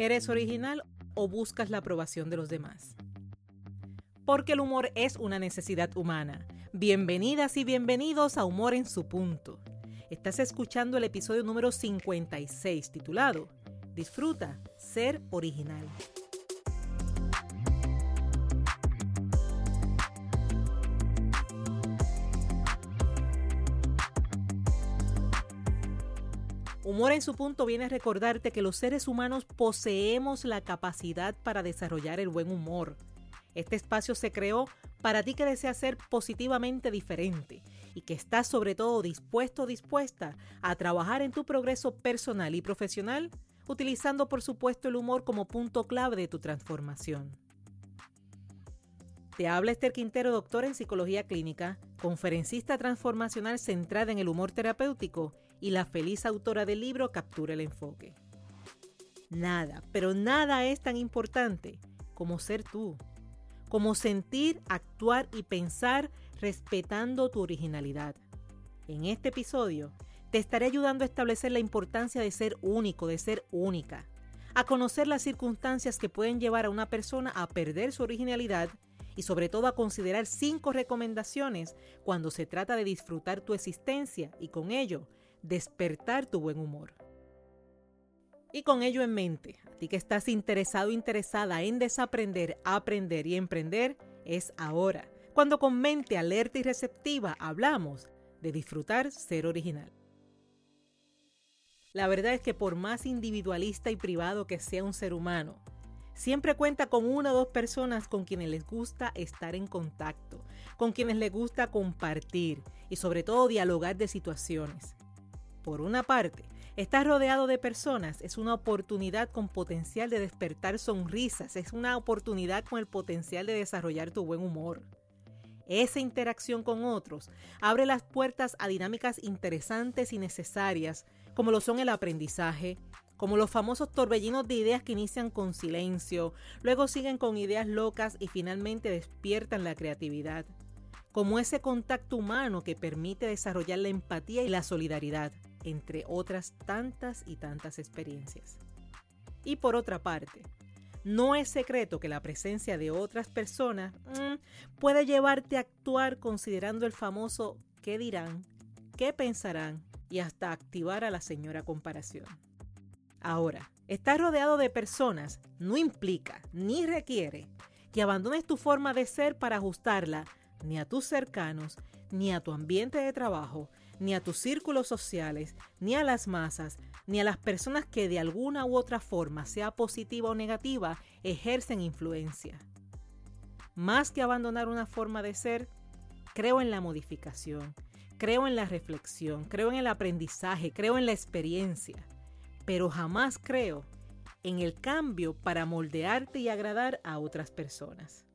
¿Eres original o buscas la aprobación de los demás? Porque el humor es una necesidad humana. Bienvenidas y bienvenidos a Humor en su punto. Estás escuchando el episodio número 56 titulado Disfruta ser original. Humor en su punto viene a recordarte que los seres humanos poseemos la capacidad para desarrollar el buen humor. Este espacio se creó para ti que deseas ser positivamente diferente y que estás sobre todo dispuesto o dispuesta a trabajar en tu progreso personal y profesional, utilizando por supuesto el humor como punto clave de tu transformación. Te habla Esther Quintero, doctora en psicología clínica, conferencista transformacional centrada en el humor terapéutico y la feliz autora del libro Captura el enfoque. Nada, pero nada es tan importante como ser tú, como sentir, actuar y pensar respetando tu originalidad. En este episodio te estaré ayudando a establecer la importancia de ser único, de ser única, a conocer las circunstancias que pueden llevar a una persona a perder su originalidad y sobre todo a considerar cinco recomendaciones cuando se trata de disfrutar tu existencia y con ello despertar tu buen humor. Y con ello en mente, a ti que estás interesado interesada en desaprender, aprender y emprender, es ahora, cuando con mente alerta y receptiva hablamos de disfrutar ser original. La verdad es que por más individualista y privado que sea un ser humano, siempre cuenta con una o dos personas con quienes les gusta estar en contacto, con quienes les gusta compartir y sobre todo dialogar de situaciones. Por una parte, estar rodeado de personas es una oportunidad con potencial de despertar sonrisas, es una oportunidad con el potencial de desarrollar tu buen humor. Esa interacción con otros abre las puertas a dinámicas interesantes y necesarias, como lo son el aprendizaje, como los famosos torbellinos de ideas que inician con silencio, luego siguen con ideas locas y finalmente despiertan la creatividad, como ese contacto humano que permite desarrollar la empatía y la solidaridad, entre otras tantas y tantas experiencias. Y por otra parte, no es secreto que la presencia de otras personas mm, puede llevarte a actuar considerando el famoso qué dirán, qué pensarán y hasta activar a la señora comparación. Ahora, estar rodeado de personas no implica ni requiere que abandones tu forma de ser para ajustarla ni a tus cercanos, ni a tu ambiente de trabajo, ni a tus círculos sociales, ni a las masas, ni a las personas que de alguna u otra forma, sea positiva o negativa, ejercen influencia. Más que abandonar una forma de ser, creo en la modificación, creo en la reflexión, creo en el aprendizaje, creo en la experiencia, pero jamás creo en el cambio para moldearte y agradar a otras personas.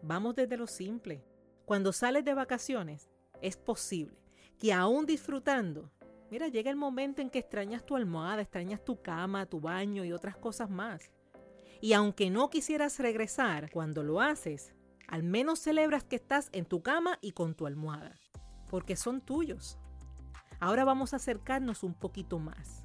Vamos desde lo simple. Cuando sales de vacaciones, es posible que aún disfrutando, mira, llega el momento en que extrañas tu almohada, extrañas tu cama, tu baño y otras cosas más. Y aunque no quisieras regresar, cuando lo haces, al menos celebras que estás en tu cama y con tu almohada, porque son tuyos. Ahora vamos a acercarnos un poquito más.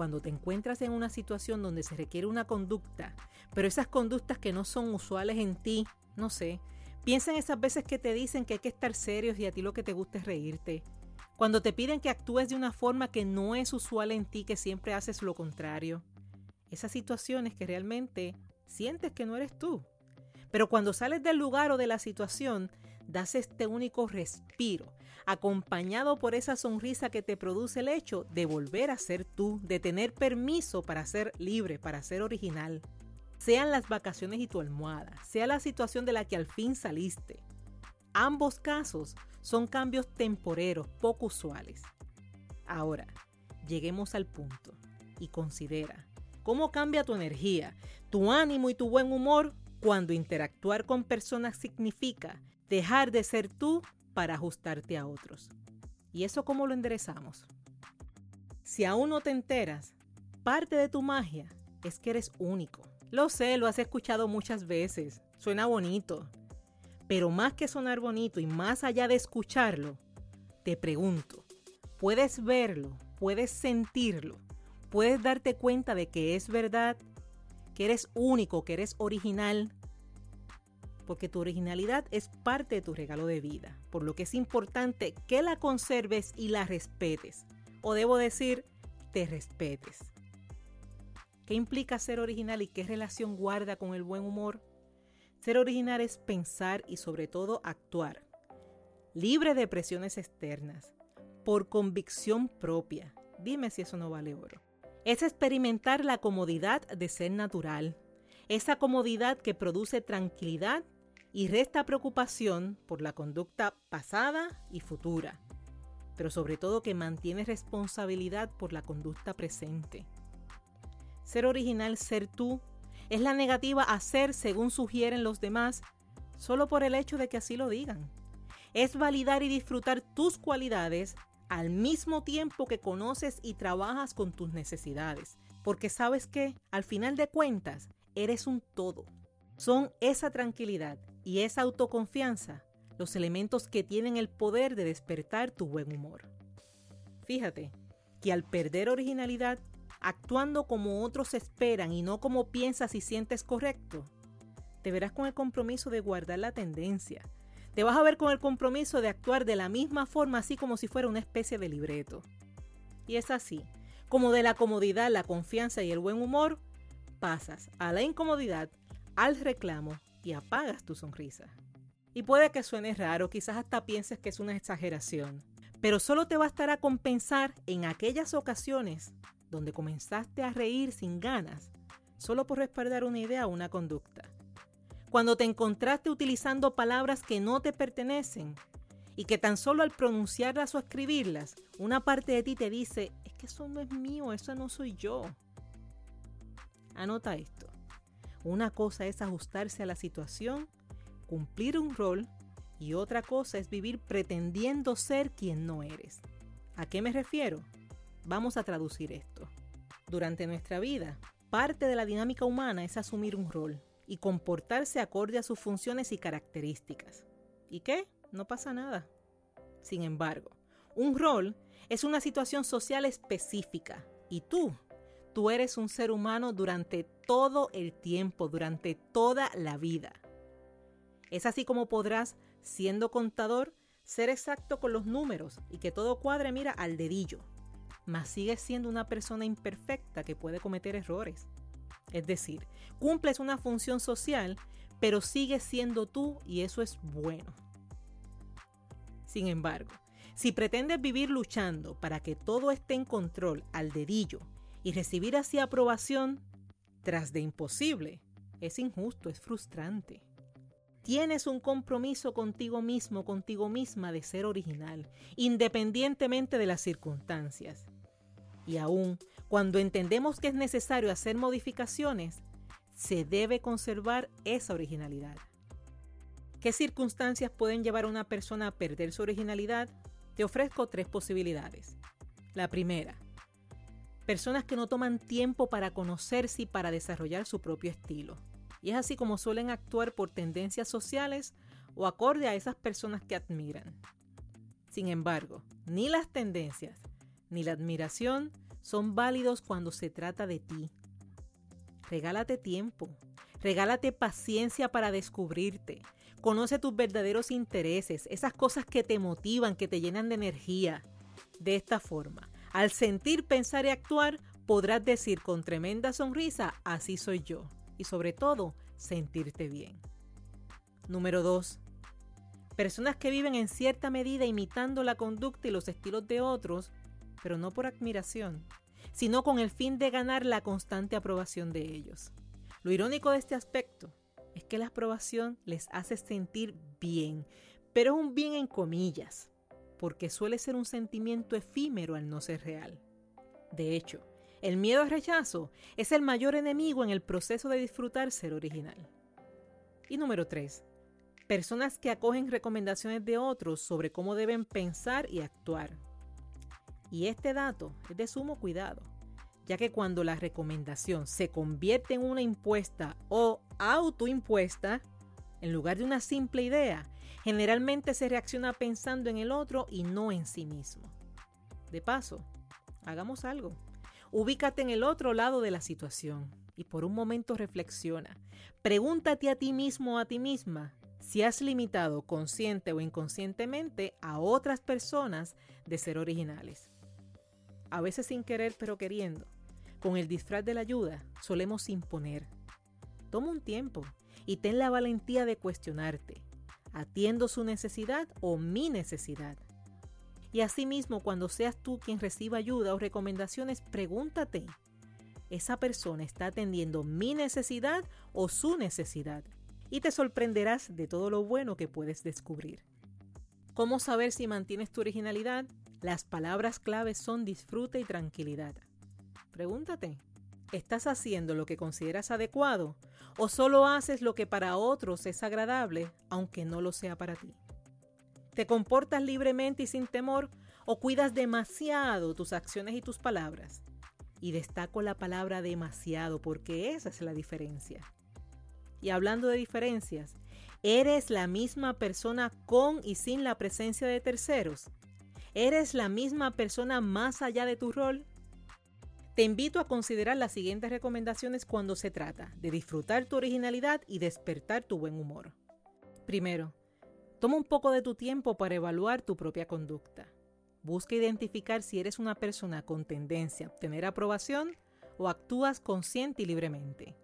Cuando te encuentras en una situación donde se requiere una conducta, pero esas conductas que no son usuales en ti, no sé, Piensa en esas veces que te dicen que hay que estar serios y a ti lo que te gusta es reírte. Cuando te piden que actúes de una forma que no es usual en ti, que siempre haces lo contrario. Esas situaciones que realmente sientes que no eres tú. Pero cuando sales del lugar o de la situación, das este único respiro, acompañado por esa sonrisa que te produce el hecho de volver a ser tú, de tener permiso para ser libre, para ser original sean las vacaciones y tu almohada, sea la situación de la que al fin saliste. Ambos casos son cambios temporeros, poco usuales. Ahora, lleguemos al punto y considera cómo cambia tu energía, tu ánimo y tu buen humor cuando interactuar con personas significa dejar de ser tú para ajustarte a otros. ¿Y eso cómo lo enderezamos? Si aún no te enteras, parte de tu magia es que eres único. Lo sé, lo has escuchado muchas veces. Suena bonito. Pero más que sonar bonito y más allá de escucharlo, te pregunto, ¿puedes verlo? ¿Puedes sentirlo? puedes darte cuenta de que es verdad, que eres único, que eres original, porque tu originalidad es parte de tu regalo de vida, por lo que es importante que la conserves y la respetes, o debo decir, te respetes. ¿Qué implica ser original y qué relación guarda con el buen humor? Ser original es pensar y sobre todo actuar, libre de presiones externas, por convicción propia. Dime si eso no vale oro. Es experimentar la comodidad de ser natural, esa comodidad que produce tranquilidad y resta preocupación por la conducta pasada y futura, pero sobre todo que mantiene responsabilidad por la conducta presente. Ser original, ser tú, es la negativa a ser según sugieren los demás, solo por el hecho de que así lo digan. Es validar y disfrutar tus cualidades al mismo tiempo que conoces y trabajas con tus necesidades, porque sabes que, al final de cuentas, eres un todo. Son esa tranquilidad y esa autoconfianza los elementos que tienen el poder de despertar tu buen humor. Fíjate que al perder originalidad actuando como otros esperan y no como piensas y sientes correcto, te verás con el compromiso de guardar la tendencia. Te vas a ver con el compromiso de actuar de la misma forma, así como si fuera una especie de libreto. Y es así, como de la comodidad, la confianza y el buen humor, pasas a la incomodidad, al reclamo y apagas tu sonrisa. Y puede que suene raro, quizás hasta pienses que es una exageración, pero solo te bastará compensar en aquellas ocasiones donde comenzaste a reír sin ganas, solo por respaldar una idea o una conducta. Cuando te encontraste utilizando palabras que no te pertenecen y que tan solo al pronunciarlas o escribirlas, una parte de ti te dice, es que eso no es mío, eso no soy yo. Anota esto. Una cosa es ajustarse a la situación, cumplir un rol, y otra cosa es vivir pretendiendo ser quien no eres. ¿A qué me refiero? Vamos a traducir esto. Durante nuestra vida, parte de la dinámica humana es asumir un rol y comportarse acorde a sus funciones y características. ¿Y qué? No pasa nada. Sin embargo, un rol es una situación social específica y tú, tú eres un ser humano durante todo el tiempo, durante toda la vida. Es así como podrás, siendo contador, ser exacto con los números y que todo cuadre mira al dedillo mas sigues siendo una persona imperfecta que puede cometer errores. Es decir, cumples una función social, pero sigues siendo tú y eso es bueno. Sin embargo, si pretendes vivir luchando para que todo esté en control al dedillo y recibir así aprobación tras de imposible, es injusto, es frustrante. Tienes un compromiso contigo mismo, contigo misma de ser original, independientemente de las circunstancias. Y aún cuando entendemos que es necesario hacer modificaciones, se debe conservar esa originalidad. ¿Qué circunstancias pueden llevar a una persona a perder su originalidad? Te ofrezco tres posibilidades. La primera, personas que no toman tiempo para conocerse y para desarrollar su propio estilo. Y es así como suelen actuar por tendencias sociales o acorde a esas personas que admiran. Sin embargo, ni las tendencias ni la admiración son válidos cuando se trata de ti. Regálate tiempo, regálate paciencia para descubrirte. Conoce tus verdaderos intereses, esas cosas que te motivan, que te llenan de energía. De esta forma, al sentir, pensar y actuar, podrás decir con tremenda sonrisa, así soy yo. Y sobre todo, sentirte bien. Número 2. Personas que viven en cierta medida imitando la conducta y los estilos de otros pero no por admiración, sino con el fin de ganar la constante aprobación de ellos. Lo irónico de este aspecto es que la aprobación les hace sentir bien, pero es un bien en comillas, porque suele ser un sentimiento efímero al no ser real. De hecho, el miedo al rechazo es el mayor enemigo en el proceso de disfrutar ser original. Y número 3. Personas que acogen recomendaciones de otros sobre cómo deben pensar y actuar y este dato es de sumo cuidado, ya que cuando la recomendación se convierte en una impuesta o autoimpuesta, en lugar de una simple idea, generalmente se reacciona pensando en el otro y no en sí mismo. De paso, hagamos algo. Ubícate en el otro lado de la situación y por un momento reflexiona. Pregúntate a ti mismo o a ti misma si has limitado consciente o inconscientemente a otras personas de ser originales. A veces sin querer pero queriendo. Con el disfraz de la ayuda solemos imponer. Toma un tiempo y ten la valentía de cuestionarte. ¿Atiendo su necesidad o mi necesidad? Y asimismo, cuando seas tú quien reciba ayuda o recomendaciones, pregúntate, ¿esa persona está atendiendo mi necesidad o su necesidad? Y te sorprenderás de todo lo bueno que puedes descubrir. ¿Cómo saber si mantienes tu originalidad? Las palabras claves son disfrute y tranquilidad. Pregúntate, ¿estás haciendo lo que consideras adecuado o solo haces lo que para otros es agradable, aunque no lo sea para ti? ¿Te comportas libremente y sin temor o cuidas demasiado tus acciones y tus palabras? Y destaco la palabra demasiado porque esa es la diferencia. Y hablando de diferencias, ¿eres la misma persona con y sin la presencia de terceros? ¿Eres la misma persona más allá de tu rol? Te invito a considerar las siguientes recomendaciones cuando se trata de disfrutar tu originalidad y despertar tu buen humor. Primero, toma un poco de tu tiempo para evaluar tu propia conducta. Busca identificar si eres una persona con tendencia a obtener aprobación o actúas consciente y libremente.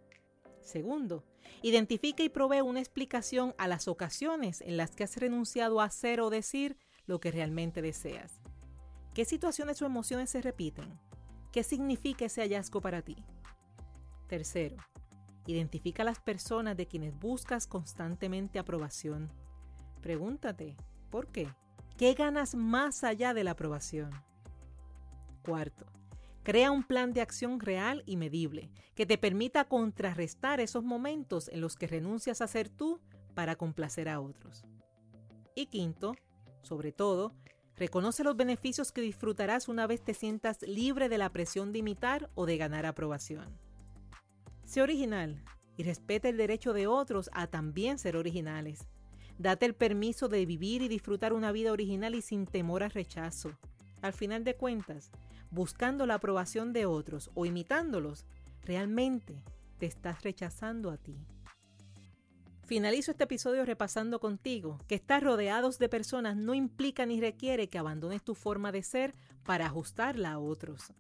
Segundo, identifica y provee una explicación a las ocasiones en las que has renunciado a hacer o decir lo que realmente deseas. ¿Qué situaciones o emociones se repiten? ¿Qué significa ese hallazgo para ti? Tercero, identifica a las personas de quienes buscas constantemente aprobación. Pregúntate, ¿por qué? ¿Qué ganas más allá de la aprobación? Cuarto, crea un plan de acción real y medible que te permita contrarrestar esos momentos en los que renuncias a ser tú para complacer a otros. Y quinto, sobre todo, Reconoce los beneficios que disfrutarás una vez te sientas libre de la presión de imitar o de ganar aprobación. Sé original y respeta el derecho de otros a también ser originales. Date el permiso de vivir y disfrutar una vida original y sin temor al rechazo. Al final de cuentas, buscando la aprobación de otros o imitándolos, realmente te estás rechazando a ti. Finalizo este episodio repasando contigo que estar rodeados de personas no implica ni requiere que abandones tu forma de ser para ajustarla a otros.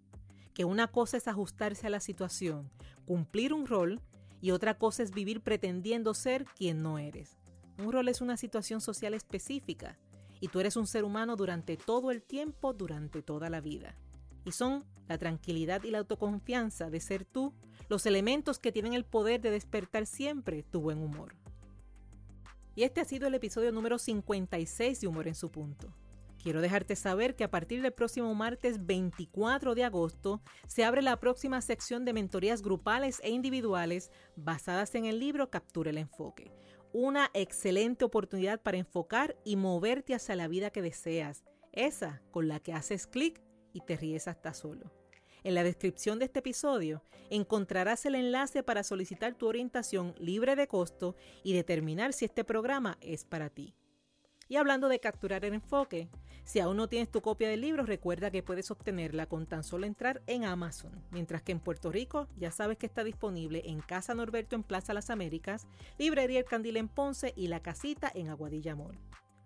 Que una cosa es ajustarse a la situación, cumplir un rol, y otra cosa es vivir pretendiendo ser quien no eres. Un rol es una situación social específica y tú eres un ser humano durante todo el tiempo, durante toda la vida. Y son la tranquilidad y la autoconfianza de ser tú los elementos que tienen el poder de despertar siempre tu buen humor. Y este ha sido el episodio número 56 de Humor en su punto. Quiero dejarte saber que a partir del próximo martes 24 de agosto se abre la próxima sección de mentorías grupales e individuales basadas en el libro Captura el Enfoque. Una excelente oportunidad para enfocar y moverte hacia la vida que deseas, esa con la que haces clic y te ríes hasta solo. En la descripción de este episodio encontrarás el enlace para solicitar tu orientación libre de costo y determinar si este programa es para ti. Y hablando de capturar el enfoque, si aún no tienes tu copia del libro, recuerda que puedes obtenerla con tan solo entrar en Amazon, mientras que en Puerto Rico ya sabes que está disponible en Casa Norberto en Plaza Las Américas, Librería El Candil en Ponce y La Casita en Aguadilla Mall.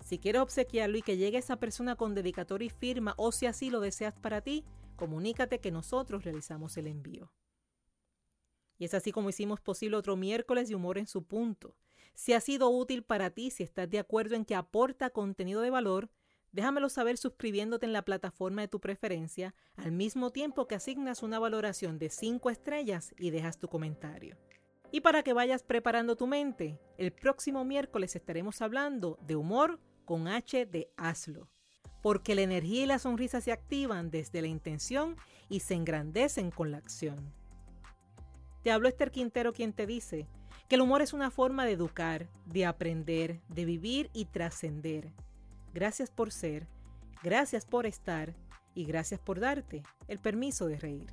Si quieres obsequiarlo y que llegue esa persona con dedicatoria y firma o si así lo deseas para ti, comunícate que nosotros realizamos el envío. Y es así como hicimos posible otro miércoles de humor en su punto. Si ha sido útil para ti, si estás de acuerdo en que aporta contenido de valor, déjamelo saber suscribiéndote en la plataforma de tu preferencia, al mismo tiempo que asignas una valoración de 5 estrellas y dejas tu comentario. Y para que vayas preparando tu mente, el próximo miércoles estaremos hablando de humor con H de Hazlo porque la energía y la sonrisa se activan desde la intención y se engrandecen con la acción. Te hablo Esther Quintero quien te dice que el humor es una forma de educar, de aprender, de vivir y trascender. Gracias por ser, gracias por estar y gracias por darte el permiso de reír.